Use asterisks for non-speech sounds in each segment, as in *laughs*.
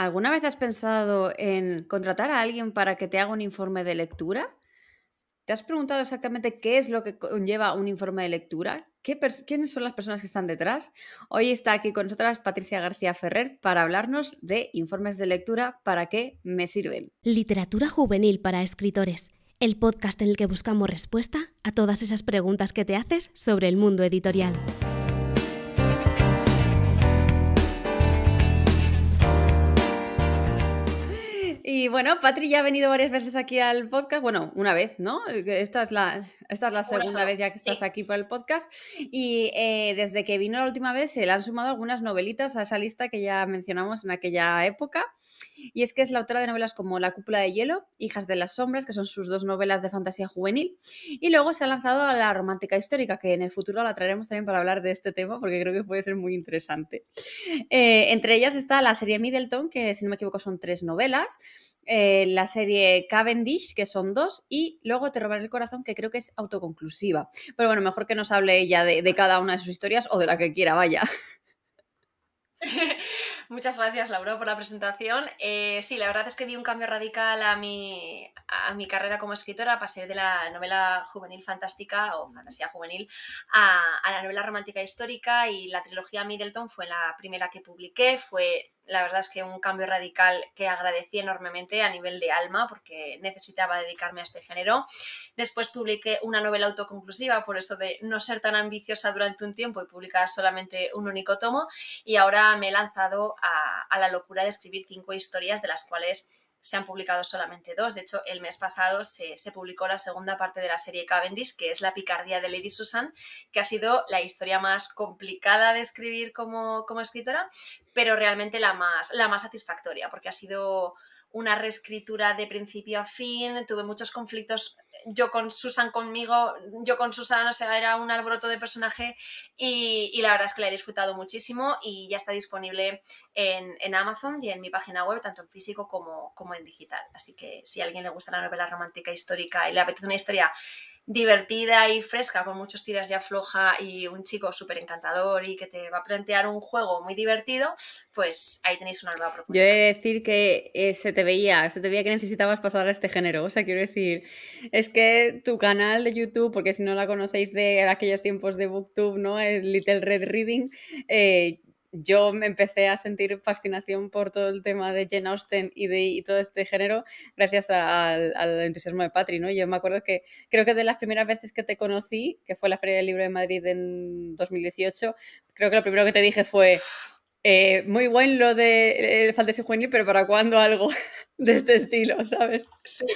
¿Alguna vez has pensado en contratar a alguien para que te haga un informe de lectura? ¿Te has preguntado exactamente qué es lo que conlleva un informe de lectura? ¿Quiénes son las personas que están detrás? Hoy está aquí con nosotras Patricia García Ferrer para hablarnos de informes de lectura, para qué me sirven. Literatura juvenil para escritores, el podcast en el que buscamos respuesta a todas esas preguntas que te haces sobre el mundo editorial. Y bueno, Patri ya ha venido varias veces aquí al podcast. Bueno, una vez, ¿no? Esta es la, esta es la segunda vez ya que estás aquí por el podcast. Y eh, desde que vino la última vez se le han sumado algunas novelitas a esa lista que ya mencionamos en aquella época. Y es que es la autora de novelas como La cúpula de hielo, Hijas de las sombras, que son sus dos novelas de fantasía juvenil. Y luego se ha lanzado la romántica histórica, que en el futuro la traeremos también para hablar de este tema, porque creo que puede ser muy interesante. Eh, entre ellas está la serie Middleton, que si no me equivoco son tres novelas. Eh, la serie Cavendish, que son dos, y luego Te robaré el corazón, que creo que es autoconclusiva. Pero bueno, mejor que nos hable ella de cada una de sus historias o de la que quiera, vaya. *laughs* Muchas gracias, Laura, por la presentación. Eh, sí, la verdad es que di un cambio radical a mi, a mi carrera como escritora. Pasé de la novela juvenil fantástica o fantasía juvenil a, a la novela romántica histórica y la trilogía Middleton fue la primera que publiqué. Fue la verdad es que un cambio radical que agradecí enormemente a nivel de alma porque necesitaba dedicarme a este género. Después publiqué una novela autoconclusiva, por eso de no ser tan ambiciosa durante un tiempo y publicar solamente un único tomo. Y ahora me he lanzado a, la locura de escribir cinco historias de las cuales se han publicado solamente dos. De hecho, el mes pasado se, publicó la segunda parte de la serie Cavendish, que es La picardía de Lady Susan, que ha sido la historia más complicada de escribir como, como escritora, pero realmente la más, la más satisfactoria, porque ha sido una reescritura de principio a fin, tuve muchos conflictos yo con Susan conmigo, yo con Susan, o sea, era un alboroto de personaje y, la verdad es que la he disfrutado muchísimo y ya está disponible en, Amazon y en mi página web, tanto en físico como, como en digital. Así que si a alguien le gusta la novela romántica histórica y le apetece una historia divertida y fresca, con muchos tiras de afloja y un chico súper encantador y que te va a plantear un juego muy divertido, pues ahí tenéis una nueva propuesta. Yo he de decir que eh, se te veía, se te veía que necesitabas pasar a este género. O sea, quiero decir, es que tu canal de YouTube, porque si no la conocéis de aquellos tiempos de BookTube, ¿no? El Little Red Reading, eh, yo me empecé a sentir fascinación por todo el tema de Jane Austen y de todo este género gracias al, entusiasmo de Patri, ¿no? Yo me acuerdo que creo que de las primeras veces que te conocí, que fue la Feria del Libro de Madrid en 2018, creo que lo primero que te dije fue eh, muy buen lo de eh, fantasy juvenil, pero ¿para cuándo algo *laughs* de este estilo, sabes? Sí.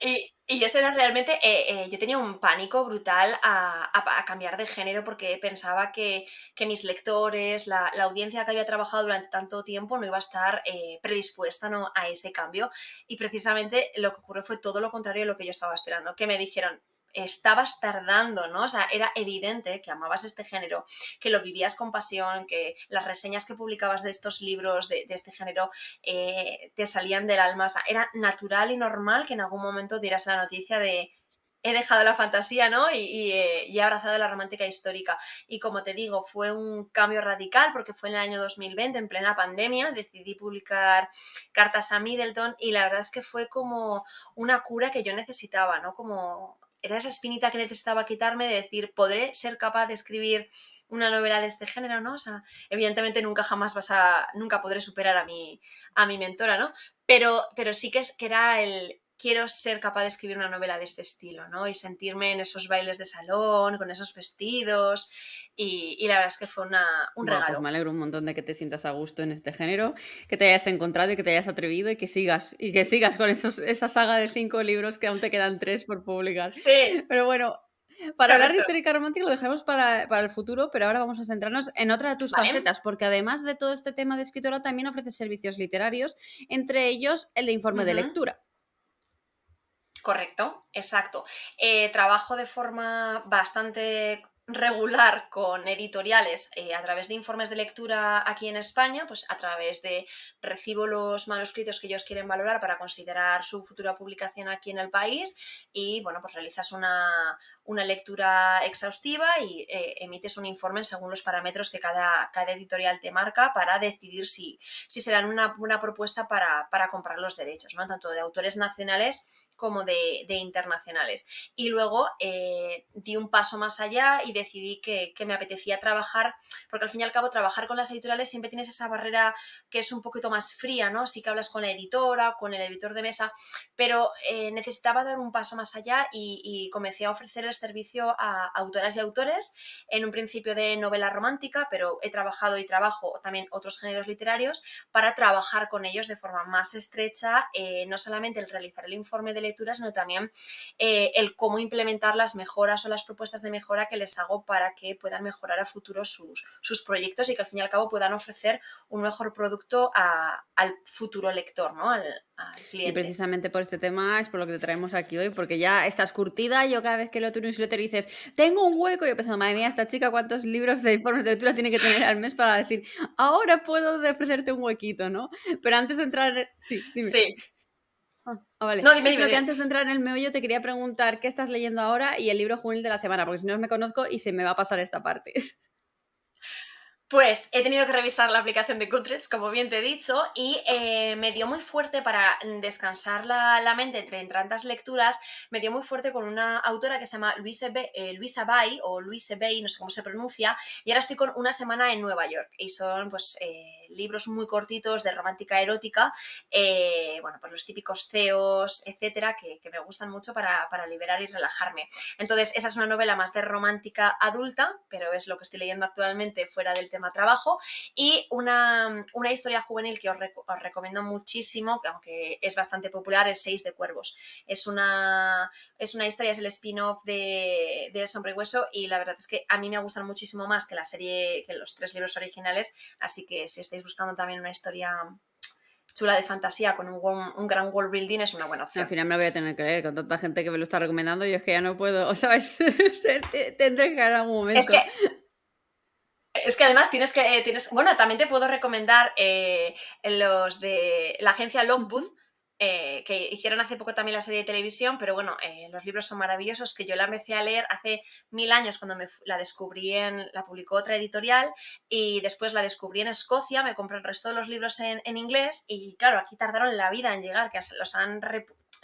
Y, y ese era realmente, eh, eh, yo tenía un pánico brutal a, cambiar de género porque pensaba que, mis lectores, la, audiencia que había trabajado durante tanto tiempo no iba a estar eh, predispuesta ¿no? a ese cambio. Y precisamente lo que ocurrió fue todo lo contrario de lo que yo estaba esperando, que me dijeron, estabas tardando, ¿no? O sea, era evidente que amabas este género, que lo vivías con pasión, que las reseñas que publicabas de estos libros de, este género eh, te salían del alma. O sea, era natural y normal que en algún momento dieras la noticia de he dejado la fantasía, ¿no? Y, eh, y, he abrazado la romántica histórica. Y como te digo, fue un cambio radical porque fue en el año 2020, en plena pandemia, decidí publicar cartas a Middleton y la verdad es que fue como una cura que yo necesitaba, ¿no? Como era esa espinita que necesitaba quitarme de decir, podré ser capaz de escribir una novela de este género, ¿no? O sea, evidentemente nunca jamás vas a, nunca podré superar a mi, a mi mentora, ¿no? Pero, pero sí que, es, que era el, quiero ser capaz de escribir una novela de este estilo, ¿no? Y sentirme en esos bailes de salón, con esos vestidos. Y, la verdad es que fue una, un pues regalo. me alegro un montón de que te sientas a gusto en este género, que te hayas encontrado y que te hayas atrevido y que sigas, y que sigas con esos, esa saga de cinco libros que aún te quedan tres por publicar. Sí. Pero bueno, para hablar de histórica romántica lo dejamos para, el futuro, pero ahora vamos a centrarnos en otra de tus facetas, porque además de todo este tema de escritora, también ofreces servicios literarios, entre ellos el de informe de lectura. Correcto, exacto. Eh, trabajo de forma bastante regular con editoriales eh, a través de informes de lectura aquí en España, pues a través de recibo los manuscritos que ellos quieren valorar para considerar su futura publicación aquí en el país y bueno, pues realizas una, lectura exhaustiva y eh, emites un informe según los parámetros que cada, cada editorial te marca para decidir si, si serán una buena propuesta para, para comprar los derechos, ¿no? tanto de autores nacionales como de, internacionales. Y luego eh, di un paso más allá y decidí que, me apetecía trabajar, porque al fin y al cabo trabajar con las editoriales siempre tienes esa barrera que es un poquito más fría, ¿no? Sí que hablas con la editora, con el editor de mesa, pero eh, necesitaba dar un paso más allá y, y, comencé a ofrecer el servicio a autoras y autores, en un principio de novela romántica, pero he trabajado y trabajo también otros géneros literarios para trabajar con ellos de forma más estrecha, eh, no solamente el realizar el informe de lectura, sino también eh, el cómo implementar las mejoras o las propuestas de mejora que les hago para que puedan mejorar a futuro sus, sus proyectos y que al fin y al cabo puedan ofrecer un mejor producto al futuro lector, ¿no? Al, cliente. Y precisamente por este tema es por lo que te traemos aquí hoy, porque ya estás curtida. Yo cada vez que leo tu newsletter dices, tengo un hueco, y yo pensando, madre mía, esta chica, ¿cuántos libros de informes de lectura tiene que tener al mes para decir, ahora puedo ofrecerte un huequito, ¿no? Pero antes de entrar. Sí, dime. Sí. Ah, ah, vale. No, dime, dime, que antes de entrar en el meollo te quería preguntar qué estás leyendo ahora y el libro juvenil de la semana, porque si no me conozco y se me va a pasar esta parte. *laughs* Pues he tenido que revisar la aplicación de Goodreads, como bien te he dicho, y eh, me dio muy fuerte para descansar la, mente entre tantas lecturas, me dio muy fuerte con una autora que se llama Luisa, eh, Luisa Bay, o Luisa Bay, no sé cómo se pronuncia, y ahora estoy con una semana en Nueva York, y son pues... Eh, libros muy cortitos de romántica erótica, eh, bueno, pues los típicos CEOs, etcétera, que, me gustan mucho para, liberar y relajarme. Entonces, esa es una novela más de romántica adulta, pero es lo que estoy leyendo actualmente fuera del tema trabajo, y una, historia juvenil que os, recomiendo muchísimo, que aunque es bastante popular, es Seis de Cuervos. Es una, es una historia, es el spin-off de, de Sombre y Hueso, y la verdad es que a mí me gustan muchísimo más que la serie, que los tres libros originales, así que si estáis buscando también una historia chula de fantasía con un, gran world building es una buena opción. Al final me lo voy a tener que leer con tanta gente que me lo está recomendando y es que ya no puedo, *laughs* ¿sabes? *laughs* Tendré que en algún momento. Es que, es que además tienes que, eh, tienes, bueno, también te puedo recomendar eh, los de la agencia Longwood, eh, que hicieron hace poco también la serie de televisión, pero bueno, eh, los libros son maravillosos, que yo la empecé a leer hace mil años cuando me, la descubrí en, la publicó otra editorial y después la descubrí en Escocia, me compré el resto de los libros en, en inglés y claro, aquí tardaron la vida en llegar, que los han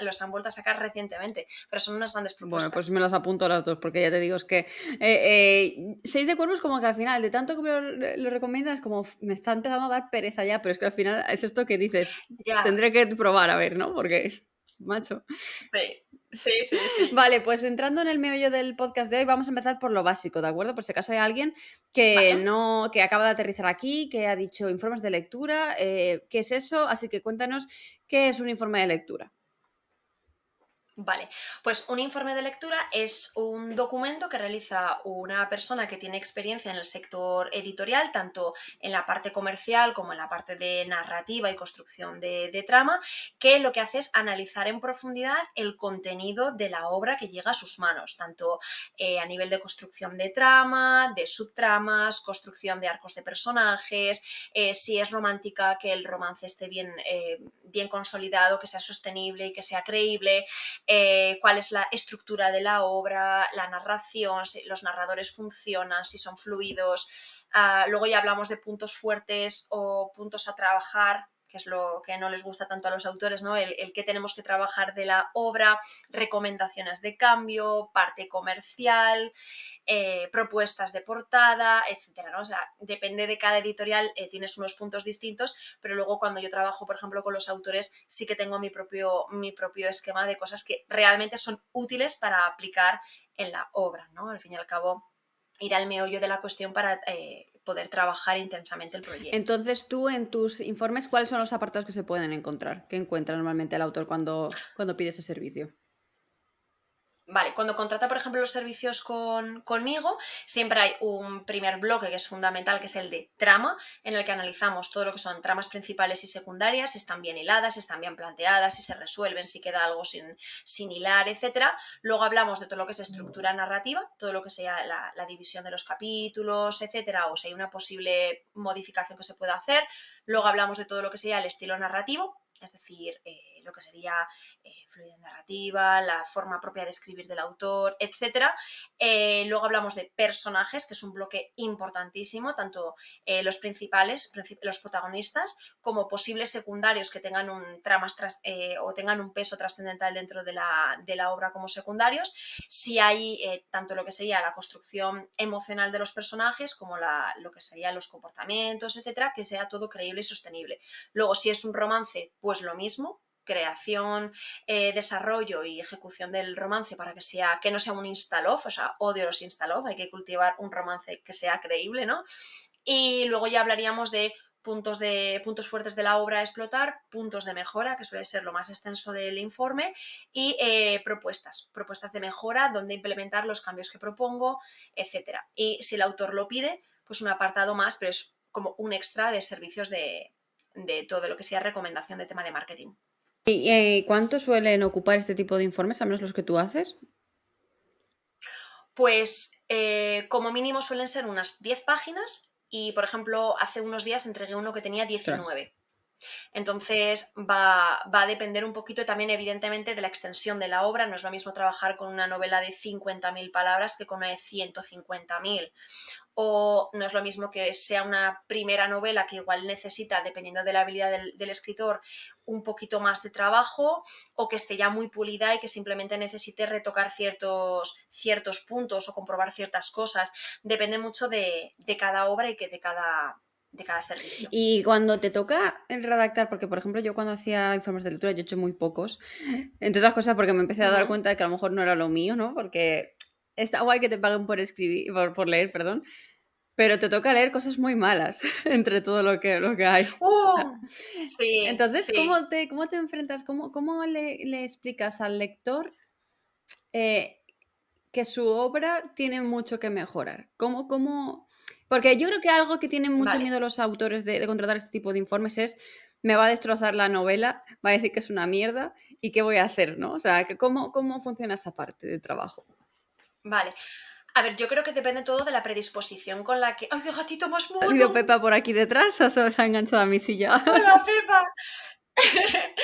los han vuelto a sacar recientemente, pero son unas grandes propuestas. Bueno, pues me las apunto a las dos, porque ya te digo, es que eh, eh, Seis de Cuervos como que al final, de tanto que me lo, recomiendas, como me está empezando a dar pereza ya, pero es que al final es esto que dices, tendré que probar a ver, ¿no? Porque, macho. Sí. Sí, sí, sí. Vale, pues entrando en el meollo del podcast de hoy, vamos a empezar por lo básico, ¿de acuerdo? Por si acaso hay alguien que no, que acaba de aterrizar aquí, que ha dicho informes de lectura, eh, ¿qué es eso? Así que cuéntanos qué es un informe de lectura. Vale, pues un informe de lectura es un documento que realiza una persona que tiene experiencia en el sector editorial, tanto en la parte comercial como en la parte de narrativa y construcción de, trama, que lo que hace es analizar en profundidad el contenido de la obra que llega a sus manos, tanto eh, a nivel de construcción de trama, de subtramas, construcción de arcos de personajes, eh, si es romántica, que el romance esté bien, eh, bien consolidado, que sea sostenible y que sea creíble eh, cuál es la estructura de la obra, la narración, si los narradores funcionan, si son fluidos. Ah, luego ya hablamos de puntos fuertes o puntos a trabajar que es lo que no les gusta tanto a los autores, ¿no? El, que tenemos que trabajar de la obra, recomendaciones de cambio, parte comercial, eh, propuestas de portada, etcétera, ¿no? O sea, depende de cada editorial, eh, tienes unos puntos distintos, pero luego cuando yo trabajo, por ejemplo, con los autores, sí que tengo mi propio, mi propio esquema de cosas que realmente son útiles para aplicar en la obra, ¿no? Al fin y al cabo, ir al meollo de la cuestión para eh, poder trabajar intensamente el proyecto. Entonces, tú en tus informes, ¿cuáles son los apartados que se pueden encontrar? ¿Qué encuentra normalmente el autor cuando, cuando pide ese servicio? Vale, cuando contrata, por ejemplo, los servicios conmigo, siempre hay un primer bloque que es fundamental, que es el de trama, en el que analizamos todo lo que son tramas principales y secundarias, si están bien hiladas, si están bien planteadas, si se resuelven, si queda algo sin, sin hilar, etc. Luego hablamos de todo lo que es estructura narrativa, todo lo que sea la, división de los capítulos, etcétera, o si hay una posible modificación que se pueda hacer. Luego hablamos de todo lo que sea el estilo narrativo, es decir, eh, lo que sería eh, fluidez narrativa, la forma propia de escribir del autor, etc. Eh, luego hablamos de personajes, que es un bloque importantísimo, tanto eh, los principales, los protagonistas, como posibles secundarios que tengan un tramas o tengan un peso trascendental dentro de la, obra como secundarios. Si hay tanto lo que sería la construcción emocional de los personajes como lo que serían los comportamientos, etcétera, que sea todo creíble y sostenible. Luego, si es un romance, pues lo mismo, creación, eh, desarrollo y ejecución del romance para que sea que no sea un instaloff, o sea, odio los instaloff, hay que cultivar un romance que sea creíble, ¿no? Y luego ya hablaríamos de puntos, de, puntos fuertes de la obra a explotar, puntos de mejora, que suele ser lo más extenso del informe, y eh, propuestas, propuestas de mejora, donde implementar los cambios que propongo, etc. Y si el autor lo pide, pues un apartado más, pero es como un extra de servicios de, de todo lo que sea recomendación de tema de marketing. ¿Y eh, cuánto suelen ocupar este tipo de informes, al menos los que tú haces? Pues eh, como mínimo suelen ser unas 10 páginas y, por ejemplo, hace unos días entregué uno que tenía 19. Entonces va, va, a depender un poquito también, evidentemente, de la extensión de la obra. No es lo mismo trabajar con una novela de 50.000 palabras que con una de 150.000 o no es lo mismo que sea una primera novela que igual necesita, dependiendo de la habilidad del, escritor, un poquito más de trabajo o que esté ya muy pulida y que simplemente necesite retocar ciertos, ciertos puntos o comprobar ciertas cosas. Depende mucho de, cada obra y que de cada, de cada servicio. Y cuando te toca el redactar, porque por ejemplo yo cuando hacía informes de lectura yo he hecho muy pocos, entre otras cosas porque me empecé a dar cuenta de que a lo mejor no era lo mío, ¿no? Porque está guay que te paguen por escribir, por, leer, perdón, pero te toca leer cosas muy malas *laughs* entre todo lo que, lo que hay. ¡Oh! sí, entonces, ¿cómo, te, ¿cómo te enfrentas? ¿Cómo, cómo le, le, explicas al lector eh, que su obra tiene mucho que mejorar? ¿Cómo, cómo... Porque yo creo que algo que tienen mucho miedo los autores de, de, contratar este tipo de informes es me va a destrozar la novela, va a decir que es una mierda y qué voy a hacer, ¿no? O sea, ¿cómo, cómo funciona esa parte de trabajo? Vale. A ver, yo creo que depende todo de la predisposición con la que. ¡Ay, qué gatito más mono! ¿Ha salido Pepa por aquí detrás o se ha enganchado a mi silla? ¡Hola, *laughs* Pepa! *laughs*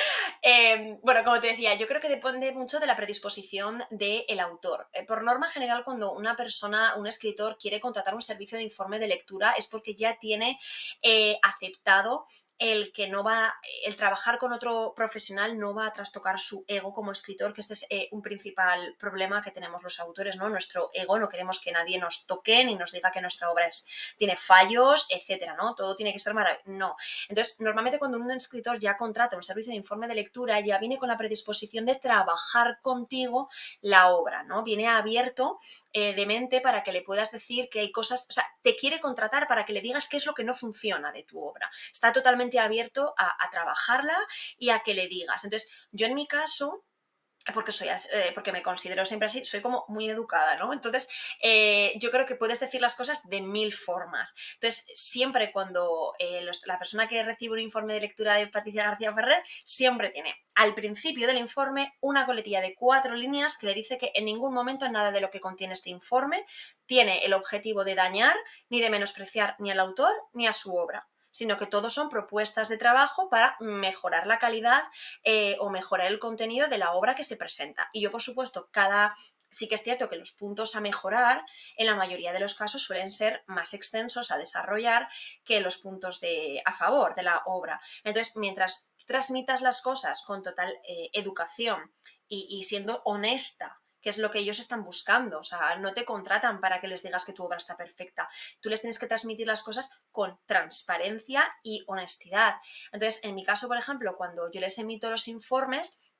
Em, bueno, como te decía, yo creo que depende mucho de la predisposición del autor. Eh, por norma general, cuando una persona, un escritor, quiere contratar un servicio de informe de lectura es porque ya tiene eh, aceptado el que no va, el trabajar con otro profesional no va a trastocar su ego como escritor, que este es eh, un principal problema que tenemos los autores, ¿no? Nuestro ego, no queremos que nadie nos toque ni nos diga que nuestra obra es, tiene fallos, etcétera, ¿no? Todo tiene que ser maravilloso. No. Entonces, normalmente cuando un escritor ya contrata un servicio de informe de lectura, ya viene con la predisposición de trabajar contigo la obra, ¿no? Viene abierto eh, de mente para que le puedas decir que hay cosas, o sea, te quiere contratar para que le digas qué es lo que no funciona de tu obra. Está totalmente abierto a, trabajarla y a que le digas. Entonces, yo en mi caso, porque soy eh, porque me considero siempre así, soy como muy educada, ¿no? Entonces, eh, yo creo que puedes decir las cosas de mil formas. Entonces, siempre cuando eh, la persona que recibe un informe de lectura de Patricia García Ferrer, siempre tiene al principio del informe una coletilla de cuatro líneas que le dice que en ningún momento nada de lo que contiene este informe tiene el objetivo de dañar ni de menospreciar ni al autor ni a su obra sino que todos son propuestas de trabajo para mejorar la calidad eh, o mejorar el contenido de la obra que se presenta. Y yo, por supuesto, cada... Sí que es cierto que los puntos a mejorar en la mayoría de los casos suelen ser más extensos a desarrollar que los puntos de, a favor de la obra. Entonces, mientras transmitas las cosas con total eh, educación y siendo honesta que es lo que ellos están buscando. O sea, no te contratan para que les digas que tu obra está perfecta. Tú les tienes que transmitir las cosas con transparencia y honestidad. Entonces, en mi caso, por ejemplo, cuando yo les emito los informes,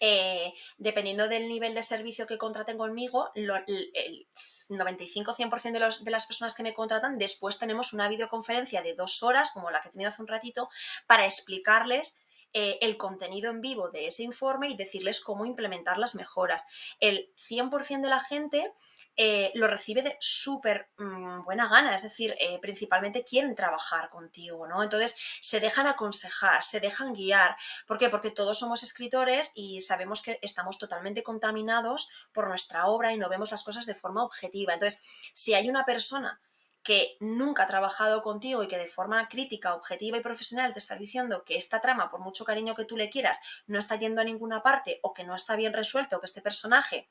eh, dependiendo del nivel de servicio que contraten conmigo, el 95-100% de, de las personas que me contratan, después tenemos una videoconferencia de dos horas, como la que he tenido hace un ratito, para explicarles eh, el contenido en vivo de ese informe y decirles cómo implementar las mejoras. El 100% de la gente eh, lo recibe de súper mm, buena gana, es decir, eh, principalmente quieren trabajar contigo, ¿no? Entonces se dejan aconsejar, se dejan guiar. ¿Por qué? Porque todos somos escritores y sabemos que estamos totalmente contaminados por nuestra obra y no vemos las cosas de forma objetiva. Entonces, si hay una persona que nunca ha trabajado contigo y que de forma crítica, objetiva y profesional te está diciendo que esta trama, por mucho cariño que tú le quieras, no está yendo a ninguna parte o que no está bien resuelto, que este personaje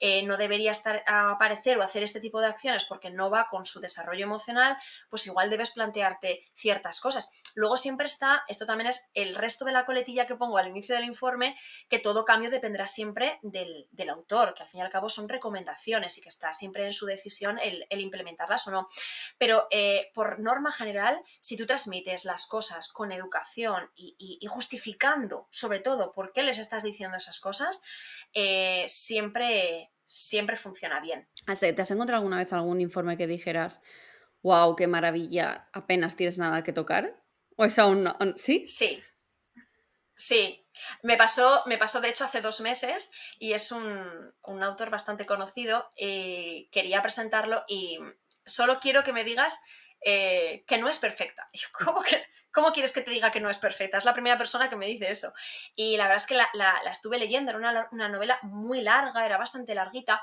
eh, no debería estar a aparecer o hacer este tipo de acciones porque no va con su desarrollo emocional, pues igual debes plantearte ciertas cosas. Luego siempre está, esto también es el resto de la coletilla que pongo al inicio del informe, que todo cambio dependerá siempre del, autor, que al fin y al cabo son recomendaciones y que está siempre en su decisión el, implementarlas o no. Pero eh, por norma general, si tú transmites las cosas con educación y, justificando sobre todo por qué les estás diciendo esas cosas, eh, siempre, siempre funciona bien. Ah, ¿Te has encontrado alguna vez algún informe que dijeras, wow, qué maravilla, apenas tienes nada que tocar? ¿O es aún no? ¿Sí? Sí. Sí. Me pasó, me pasó de hecho hace dos meses y es un, autor bastante conocido. Y quería presentarlo y solo quiero que me digas eh, que no es perfecta. *laughs* ¿cómo, que, ¿Cómo quieres que te diga que no es perfecta? Es la primera persona que me dice eso. Y la verdad es que la, estuve leyendo, era una, una novela muy larga, era bastante larguita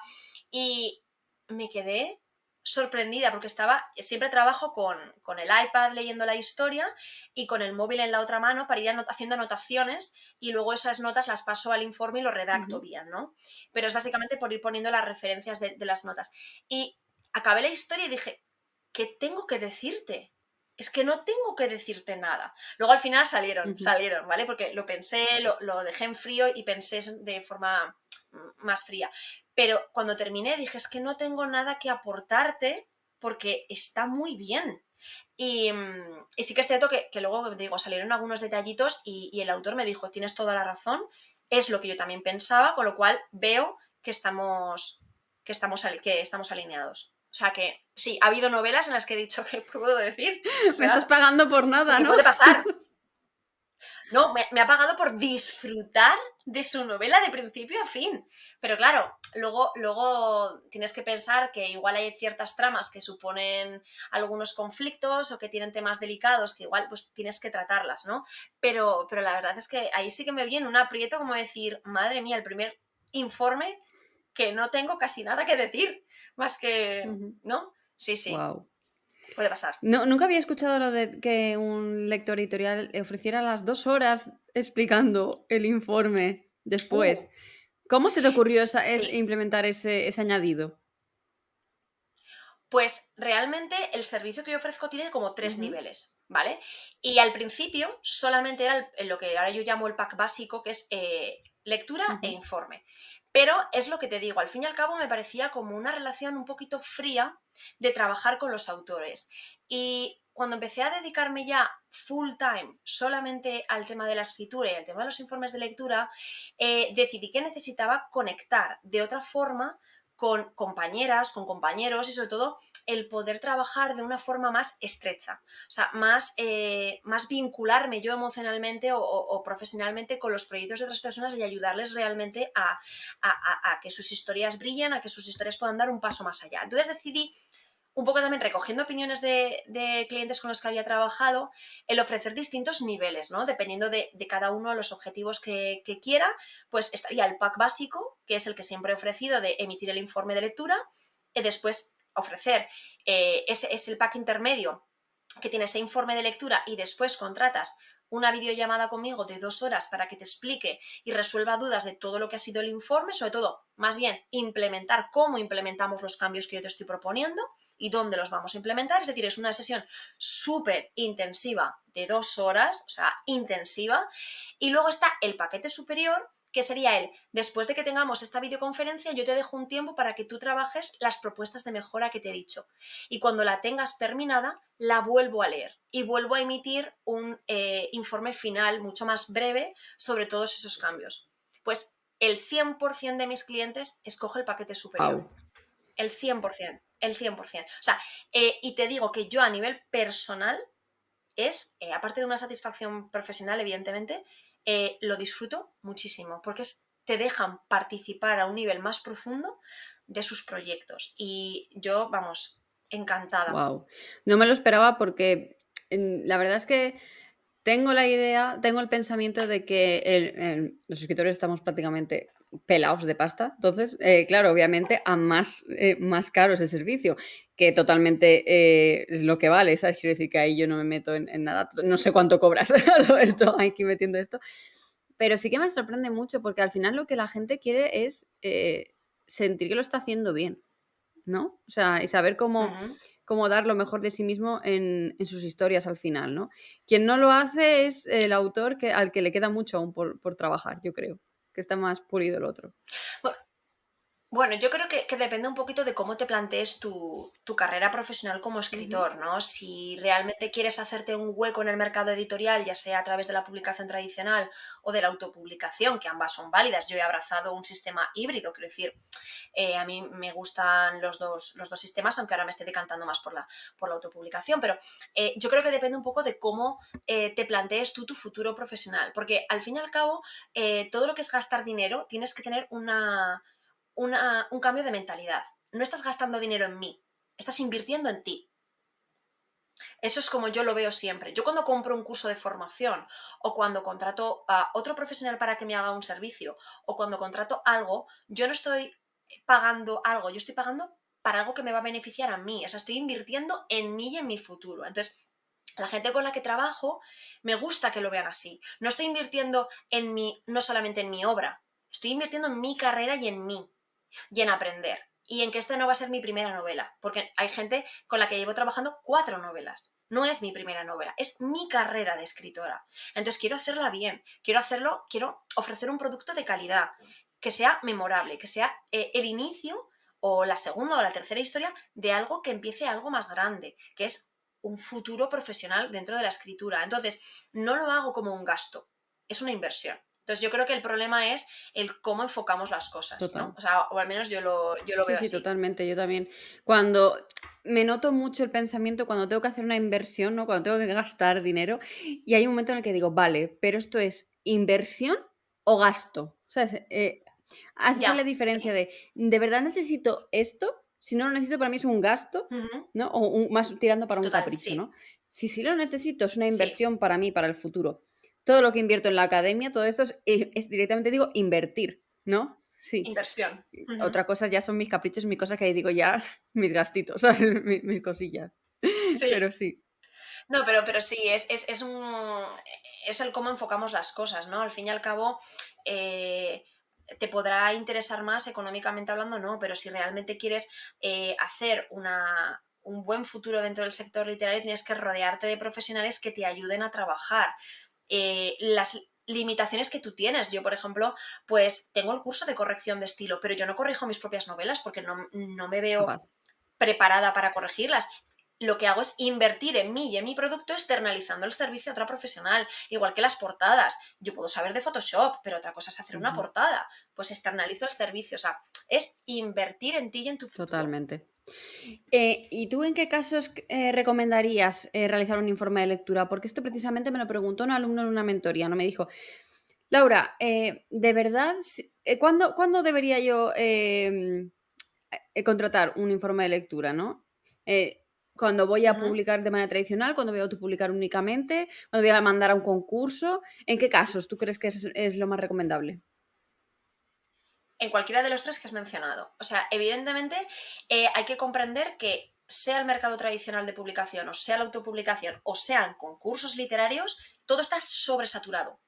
y me quedé sorprendida porque estaba, siempre trabajo con, el iPad leyendo la historia y con el móvil en la otra mano para ir haciendo anotaciones y luego esas notas las paso al informe y lo redacto bien, ¿no? Pero es básicamente por ir poniendo las referencias de, las notas. Y acabé la historia y dije, ¿qué tengo que decirte? Es que no tengo que decirte nada. Luego al final salieron, salieron, ¿vale? Porque lo pensé, lo, lo dejé en frío y pensé de forma más fría. Pero cuando terminé dije, es que no tengo nada que aportarte porque está muy bien. Y, mm, sí que es cierto que, luego, digo, salieron algunos detallitos y, el autor me dijo, tienes toda la razón, es lo que yo también pensaba, con lo cual veo que estamos, que estamos, que estamos alineados. O sea que sí, ha habido novelas en las que he dicho que puedo decir. *laughs* me estás pagando por nada, ¿no? puede pasar. *laughs* No, me, ha pagado por disfrutar de su novela de principio a fin. Pero claro, luego, luego tienes que pensar que igual hay ciertas tramas que suponen algunos conflictos o que tienen temas delicados que igual pues tienes que tratarlas, ¿no? Pero, pero la verdad es que ahí sí que me viene un aprieto como decir, madre mía, el primer informe que no tengo casi nada que decir, más que, ¿no? Sí, sí. Puede pasar. No, nunca había escuchado lo de que un lector editorial ofreciera las dos horas explicando el informe después. Uh. ¿Cómo se te ocurrió implementar ese, añadido? Pues realmente el servicio que yo ofrezco tiene como tres niveles, ¿vale? Y al principio solamente era lo que ahora yo llamo el pack básico, que es eh, lectura e informe. Pero es lo que te digo, al fin y al cabo me parecía como una relación un poquito fría de trabajar con los autores. Y cuando empecé a dedicarme ya full time solamente al tema de la escritura y al tema de los informes de lectura, eh, decidí que necesitaba conectar de otra forma con compañeras, con compañeros y sobre todo el poder trabajar de una forma más estrecha, o sea, más, eh, más vincularme yo emocionalmente o, profesionalmente con los proyectos de otras personas y ayudarles realmente a, a, que sus historias brillen, a que sus historias puedan dar un paso más allá. Entonces decidí un poco también recogiendo opiniones de, clientes con los que había trabajado, el ofrecer distintos niveles, ¿no? Dependiendo de, cada uno de los objetivos que, quiera, pues estaría el pack básico, que es el que siempre he ofrecido de emitir el informe de lectura, y después ofrecer, eh, ese es el pack intermedio, que tiene ese informe de lectura y después contratas una videollamada conmigo de dos horas para que te explique y resuelva dudas de todo lo que ha sido el informe, sobre todo, más bien, implementar cómo implementamos los cambios que yo te estoy proponiendo y dónde los vamos a implementar. Es decir, es una sesión súper intensiva de dos horas, o sea, intensiva. Y luego está el paquete superior, que sería el, después de que tengamos esta videoconferencia, yo te dejo un tiempo para que tú trabajes las propuestas de mejora que te he dicho. Y cuando la tengas terminada, la vuelvo a leer y vuelvo a emitir un eh, informe final mucho más breve sobre todos esos cambios. Pues el 100% de mis clientes escoge el paquete superior. El 100%, el 100%. O sea, eh, y te digo que yo a nivel personal es, eh, aparte de una satisfacción profesional, evidentemente, eh, lo disfruto muchísimo, porque te dejan participar a un nivel más profundo de sus proyectos. Y yo, vamos, encantada. Wow. No me lo esperaba porque la verdad es que tengo la idea, tengo el pensamiento de que los escritores estamos prácticamente pelados de pasta. Entonces, eh, claro, obviamente a más, eh, más caro es el servicio, que totalmente eh, es lo que vale, ¿sabes? Quiero decir que ahí yo no me meto en, nada, no sé cuánto cobras *laughs* todo esto, aquí metiendo esto, pero sí que me sorprende mucho porque al final lo que la gente quiere es sentir que lo está haciendo bien, ¿no? O sea, y saber cómo cómo dar lo mejor de sí mismo en, sus historias al final, ¿no? Quien no lo hace es el autor que, al que le queda mucho aún por, por trabajar, yo creo, que está más pulido el otro. Yo creo que, depende un poquito de cómo te plantees tu, carrera profesional como escritor, ¿no? Si realmente quieres hacerte un hueco en el mercado editorial, ya sea a través de la publicación tradicional o de la autopublicación, que ambas son válidas. Yo he abrazado un sistema híbrido, quiero decir, eh, a mí me gustan los dos, los dos sistemas, aunque ahora me estoy decantando más por la, por la autopublicación, pero eh, yo creo que depende un poco de cómo eh, te plantees tú tu futuro profesional, porque al fin y al cabo, todo lo que es gastar dinero, tienes que tener una un cambio de mentalidad. No estás gastando dinero en mí, estás invirtiendo en ti. Eso es como yo lo veo siempre. Yo cuando compro un curso de formación o cuando contrato a otro profesional para que me haga un servicio o cuando contrato algo, yo no estoy pagando algo, yo estoy pagando para algo que me va a beneficiar a mí. O sea, estoy invirtiendo en mí y en mi futuro. Entonces, la gente con la que trabajo me gusta que lo vean así. No estoy invirtiendo en mí, no solamente en mi obra, estoy invirtiendo en mi carrera y en mí y en aprender. Y en que esta no va a ser mi primera novela, porque hay gente con la que llevo trabajando cuatro novelas. No es mi primera novela, es mi carrera de escritora. Entonces quiero hacerla bien, quiero hacerlo, quiero ofrecer un producto de calidad, que sea memorable, que sea eh, el inicio o la segunda o la tercera historia de algo que empiece algo más grande, que es un futuro profesional dentro de la escritura. Entonces, no lo hago como un gasto, es una inversión. Entonces yo creo que el problema es el cómo enfocamos las cosas, ¿no? O sea, o al menos yo lo, yo lo veo sí, Sí, totalmente, yo también. Cuando me noto mucho el pensamiento cuando tengo que hacer una inversión, ¿no? Cuando tengo que gastar dinero y hay un momento en el que digo, vale, pero esto es inversión o gasto. O sea, eh, hace la diferencia de, ¿de verdad necesito esto? Si no lo necesito, para mí es un gasto, ¿no? O más tirando para un capricho, ¿no? Si sí lo necesito, es una inversión para mí, para el futuro todo lo que invierto en la academia, todo esto es, directamente digo invertir, ¿no? Sí. Inversión. Otra cosa ya son mis caprichos, mis cosas que ahí digo ya, *laughs* mis gastitos, *laughs* mis, cosillas. Sí. Pero sí. No, pero, pero sí, es, es, un. Es el cómo enfocamos las cosas, ¿no? Al fin y al cabo. Eh, te podrá interesar más económicamente hablando, no, pero si realmente quieres eh, hacer una, un buen futuro dentro del sector literario, tienes que rodearte de profesionales que te ayuden a trabajar. Eh, las limitaciones que tú tienes. Yo, por ejemplo, pues tengo el curso de corrección de estilo, pero yo no corrijo mis propias novelas porque no, me veo preparada para corregirlas. Lo que hago es invertir en mí y en mi producto externalizando el servicio a otra profesional, igual que las portadas. Yo puedo saber de Photoshop, pero otra cosa es hacer una portada. Pues externalizo el servicio. O sea, es invertir en ti y en tu futuro. Totalmente. Eh, ¿Y tú en qué casos eh, recomendarías eh, realizar un informe de lectura? Porque esto precisamente me lo preguntó un alumno en una mentoría, ¿no? Me dijo, Laura, ¿de verdad, ¿cuándo, ¿cuándo, debería yo em, contratar un informe de lectura, no? cuando voy a publicar de manera tradicional, cuando voy a autopublicar únicamente, cuando voy a mandar a un concurso, ¿en qué casos tú crees que es lo más recomendable? En cualquiera de los tres que has mencionado. O sea, evidentemente eh, hay que comprender que sea el mercado tradicional de publicación, o sea la autopublicación, o sean concursos literarios, todo está sobresaturado.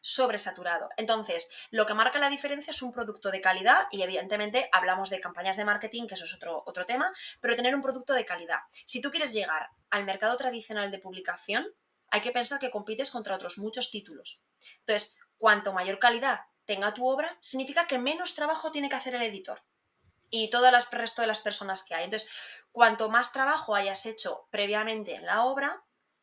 Sobresaturado. Entonces, lo que marca la diferencia es un producto de calidad y evidentemente hablamos de campañas de marketing, que eso es otro, otro tema, pero tener un producto de calidad. Si tú quieres llegar al mercado tradicional de publicación, hay que pensar que compites contra otros muchos títulos. Entonces, cuanto mayor calidad tenga tu obra, significa que menos trabajo tiene que hacer el editor y todo el resto de las personas que hay. Entonces, cuanto más trabajo hayas hecho previamente en la obra,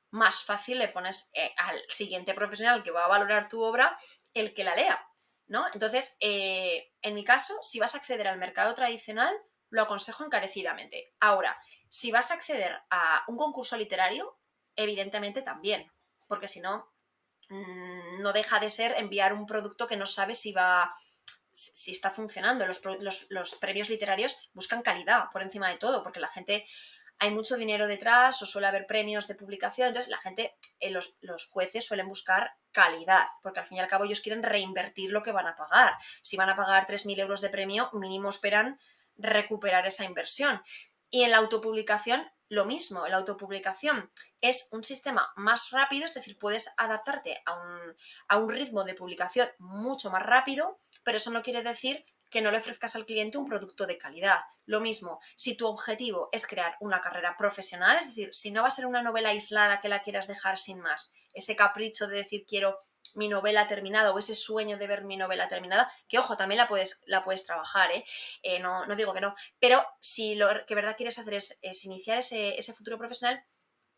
más fácil le pones eh, al siguiente profesional que va a valorar tu obra el que la lea. ¿no? Entonces, eh, en mi caso, si vas a acceder al mercado tradicional, lo aconsejo encarecidamente. Ahora, si vas a acceder a un concurso literario, evidentemente también, porque si no, mm, no deja de ser enviar un producto que no sabes si va si está funcionando. Los, los, premios literarios buscan calidad por encima de todo, porque la gente, hay mucho dinero detrás o suele haber premios de publicación, entonces la gente, eh, los, los, jueces suelen buscar calidad, porque al fin y al cabo ellos quieren reinvertir lo que van a pagar. Si van a pagar 3.000 euros de premio, mínimo esperan recuperar esa inversión. Y en la autopublicación, lo mismo, la autopublicación es un sistema más rápido, es decir, puedes adaptarte a un, a un ritmo de publicación mucho más rápido, pero eso no quiere decir que no le ofrezcas al cliente un producto de calidad. Lo mismo, si tu objetivo es crear una carrera profesional, es decir, si no va a ser una novela aislada que la quieras dejar sin más, ese capricho de decir quiero mi novela terminada o ese sueño de ver mi novela terminada, que ojo, también la puedes, la puedes trabajar, ¿eh? eh no, no, digo que no, pero si lo que verdad quieres hacer es, iniciar ese, ese futuro profesional,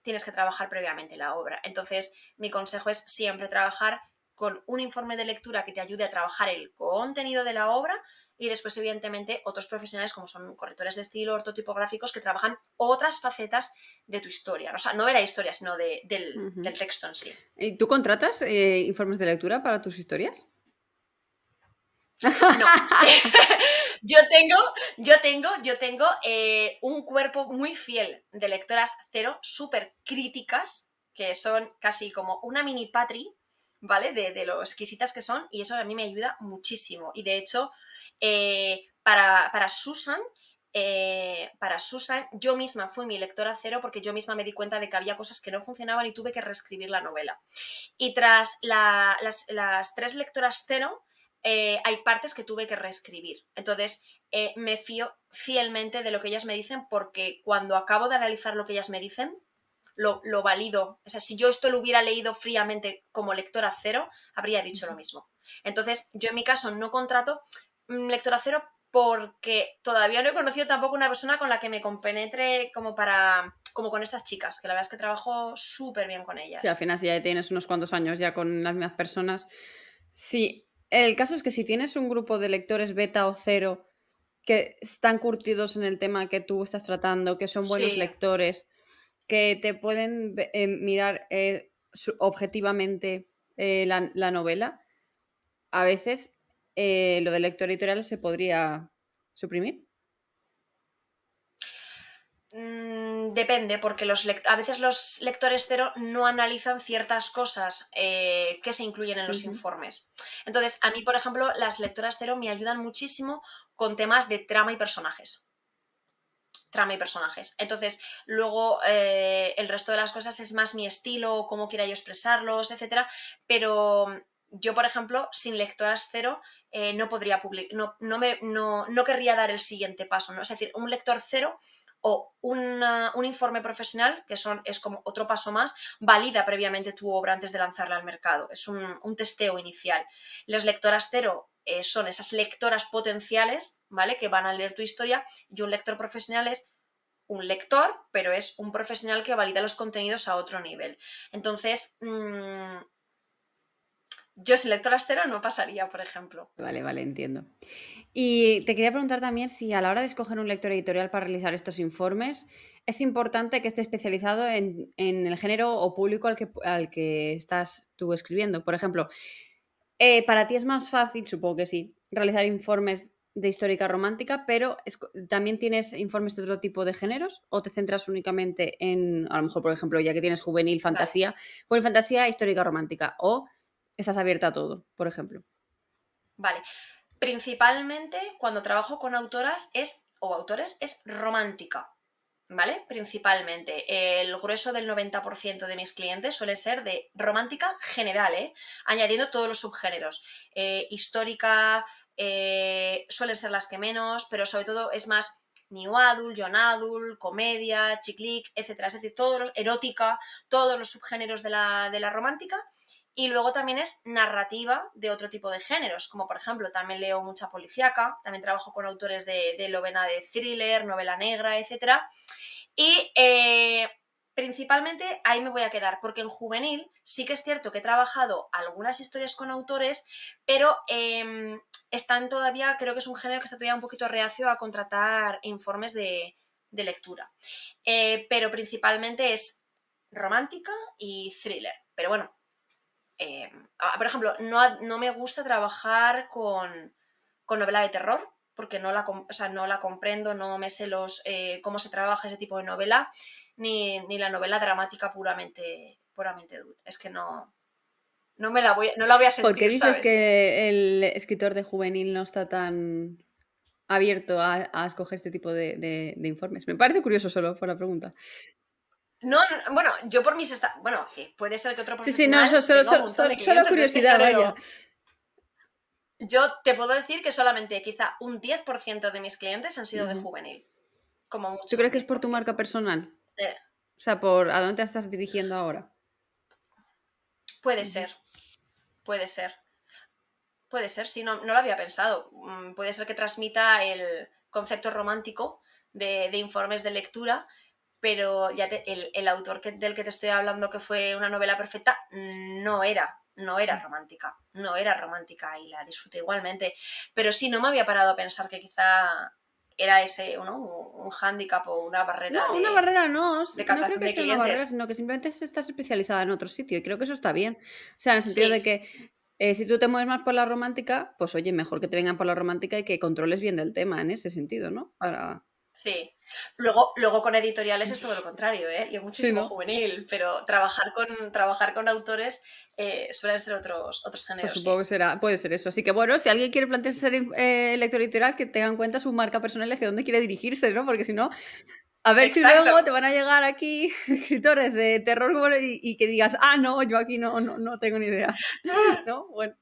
tienes que trabajar previamente la obra. Entonces, mi consejo es siempre trabajar con un informe de lectura que te ayude a trabajar el contenido de la obra y después, evidentemente, otros profesionales como son correctores de estilo, ortotipográficos, que trabajan otras facetas de tu historia. O sea, no de la historia, sino del, texto en sí. ¿Y tú contratas eh, informes de lectura para tus historias? No. *laughs* yo tengo, yo tengo, yo tengo eh, un cuerpo muy fiel de lectoras cero, súper críticas, que son casi como una mini patri, ¿vale? De, de, lo exquisitas que son, y eso a mí me ayuda muchísimo. Y de hecho, eh, para, Susan, eh, para Susan, yo misma fui mi lectora cero porque yo misma me di cuenta de que había cosas que no funcionaban y tuve que reescribir la novela. Y tras las, tres lectoras cero, eh, hay partes que tuve que reescribir. Entonces, me fío fielmente de lo que ellas me dicen porque cuando acabo de analizar lo que ellas me dicen, lo, lo valido. O sea, si yo esto lo hubiera leído fríamente como lectora cero, habría dicho lo mismo. Entonces, yo en mi caso no contrato, Mm, lectora cero porque todavía no he conocido tampoco una persona con la que me compenetre como para como con estas chicas, que la verdad es que trabajo súper bien con ellas. Sí, al final si ya tienes unos cuantos años ya con las mismas personas. Sí, el caso es que si tienes un grupo de lectores beta o cero que están curtidos en el tema que tú estás tratando, que son buenos lectores, que te pueden eh, mirar eh, objetivamente eh, la, la novela, a veces lo del lector editorial se podría suprimir? Mm, depende, porque los a veces los lectores cero no analizan ciertas cosas eh, que se incluyen en los informes. Entonces, a mí, por ejemplo, las lectoras cero me ayudan muchísimo con temas de trama y personajes. Trama y personajes. Entonces, luego eh, el resto de las cosas es más mi estilo, cómo quiera yo expresarlos, etc. Pero yo, por ejemplo, sin lectoras cero, eh, no podría publicar, no, no, me, no, no, querría dar el siguiente paso, ¿no? Es decir, un lector cero o un informe profesional, que son, es como otro paso más, valida previamente tu obra antes de lanzarla al mercado. Es un, testeo inicial. Las lectoras cero eh, son esas lectoras potenciales, ¿vale? Que van a leer tu historia y un lector profesional es un lector, pero es un profesional que valida los contenidos a otro nivel. Entonces, mm, yo si lectora cero no pasaría, por ejemplo. Vale, vale, entiendo. Y te quería preguntar también si a la hora de escoger un lector editorial para realizar estos informes, es importante que esté especializado en, el género o público al que, al que estás tú escribiendo. Por ejemplo, eh, para ti es más fácil, supongo que sí, realizar informes de histórica romántica, pero también tienes informes de otro tipo de géneros o te centras únicamente en, a lo mejor, por ejemplo, ya que tienes juvenil, fantasía, juvenil, fantasía, histórica romántica o estás abierta a todo, por ejemplo. Vale. Principalmente cuando trabajo con autoras es, o autores es romántica, ¿vale? Principalmente. El grueso del 90% de mis clientes suele ser de romántica general, ¿eh? Añadiendo todos los subgéneros. Eh, histórica, eh, suelen ser las que menos, pero sobre todo es más new adult, young adult, comedia, chiclic, etc. Es decir, todos los, erótica, todos los subgéneros de la, de la romántica y luego también es narrativa de otro tipo de géneros, como por ejemplo también leo mucha policíaca, también trabajo con autores de, de novela de thriller, novela negra, etc. Y eh, principalmente ahí me voy a quedar, porque en juvenil sí que es cierto que he trabajado algunas historias con autores, pero em, están todavía, creo que es un género que está todavía un poquito reacio a contratar informes de, lectura. Eh, pero principalmente es romántica y thriller. Pero bueno, eh, por ejemplo, no, no, me gusta trabajar con, con, novela de terror, porque no la, no la comprendo, no me sé los, eh, cómo se trabaja ese tipo de novela, ni, ni la novela dramática puramente, puramente dura. Es que no, no me la voy, no la voy a sentir. ¿Por qué dices que el escritor de juvenil no está tan abierto a, a escoger este tipo de, de, de, informes? Me parece curioso solo por la pregunta. No, bueno, yo por mis... Esta... Bueno, puede ser que otro profesional... Sí, sí, no, solo, solo, solo, solo curiosidad, vaya. Yo te puedo decir que solamente quizá un 10% de mis clientes han sido de juvenil. Como mucho. ¿Tú crees que es por tu marca personal? Eh. O sea, por ¿a dónde te estás dirigiendo ahora? Puede ser. Puede ser. Puede ser, sí, no, no lo había pensado. Mm, puede ser que transmita el concepto romántico de, de informes de lectura pero ya el, autor del que te estoy hablando, que fue una novela perfecta, no era, no era romántica, no era romántica y la disfruté igualmente. Pero sí, no me había parado a pensar que quizá era ese, ¿no? Un, hándicap o una barrera. No, una barrera no. no creo que sea una barrera, sino que simplemente estás especializada en otro sitio y creo que eso está bien. O sea, en el sentido de que eh, si tú te mueves más por la romántica, pues oye, mejor que te vengan por la romántica y que controles bien del tema en ese sentido, ¿no? Sí. Luego, luego con editoriales es todo lo contrario, ¿eh? Y muchísimo juvenil, pero trabajar con, trabajar con autores eh, suelen ser otros, otros géneros. Pues supongo que será, puede ser eso. Así que bueno, si alguien quiere plantearse ser eh, lector editorial, que tenga en cuenta su marca personal y hacia dónde quiere dirigirse, ¿no? Porque si no, a ver si luego te van a llegar aquí *laughs* escritores de terror y, y, que digas, ah, no, yo aquí no, no, no tengo ni idea. *laughs* ¿No? Bueno.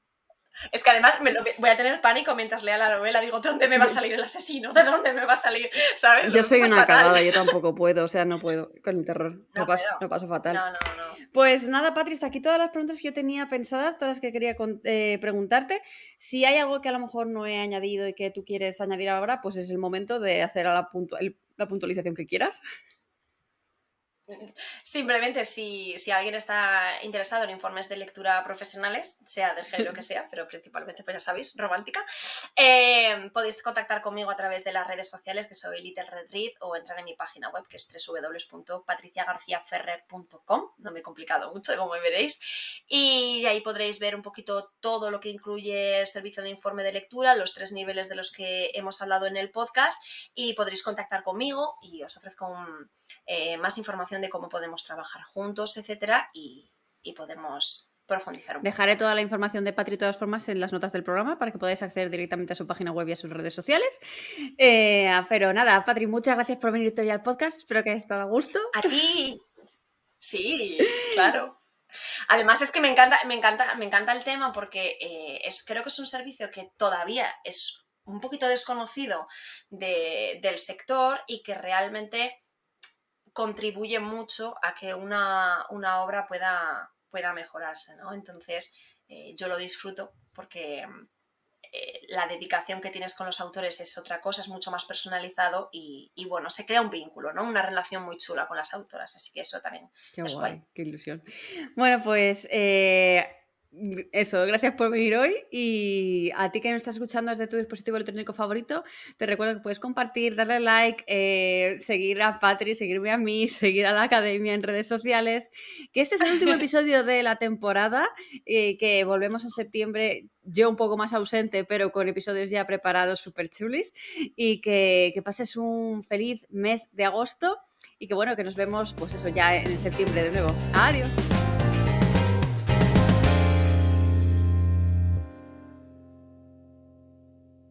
Es que además me lo, voy a tener pánico mientras lea la novela. Digo, ¿de dónde me va a salir el asesino? ¿De dónde me va a salir? ¿Sabes? Yo soy una cagada, yo *laughs* tampoco puedo, o sea, no puedo con el terror. No, paso, no paso, fatal. No, no, no. Pues nada, Patricia, aquí todas las preguntas que yo tenía pensadas, todas las que quería eh, preguntarte. Si hay algo que a lo mejor no he añadido y que tú quieres añadir ahora, pues es el momento de hacer la, la puntualización que quieras. Simplemente si, alguien está interesado en informes de lectura profesionales, sea del género que sea, pero principalmente, pues ya sabéis, romántica, eh, podéis contactar conmigo a través de las redes sociales, que soy Little Red Read, o entrar en mi página web, que es www.patriciagarciaferrer.com, no me he complicado mucho, como veréis, y ahí podréis ver un poquito todo lo que incluye el servicio de informe de lectura, los tres niveles de los que hemos hablado en el podcast, y podréis contactar conmigo y os ofrezco eh, más información de cómo podemos trabajar juntos, etcétera, y, podemos profundizar un Dejaré toda la información de Patri de todas formas en las notas del programa para que podáis acceder directamente a su página web y a sus redes sociales. Eh, pero nada, Patri, muchas gracias por venir hoy al podcast. Espero que hayas estado a gusto. A ti. *laughs* Sí, claro. Además es que me encanta, me encanta, me encanta el tema porque eh, es, creo que es un servicio que todavía es un poquito desconocido del sector y que realmente contribuye mucho a que una, obra pueda, pueda, mejorarse, ¿no? Entonces, eh, yo lo disfruto porque eh, la dedicación que tienes con los autores es otra cosa, es mucho más personalizado y, bueno, se crea un vínculo, ¿no? Una relación muy chula con las autoras, así que eso también qué guay, Qué ilusión. Bueno, pues eh, eso, gracias por venir hoy y a ti que nos estás escuchando desde tu dispositivo electrónico favorito, te recuerdo que puedes compartir, darle like, eh, seguir a Patri, seguirme a mí, *laughs* seguir a la academia en redes sociales, que este es el último *laughs* episodio de la temporada, eh, que volvemos en septiembre, yo un poco más ausente, pero con episodios ya preparados súper chulis y que, que pases un feliz mes de agosto y que bueno, que nos vemos pues eso ya en septiembre de nuevo. Adiós.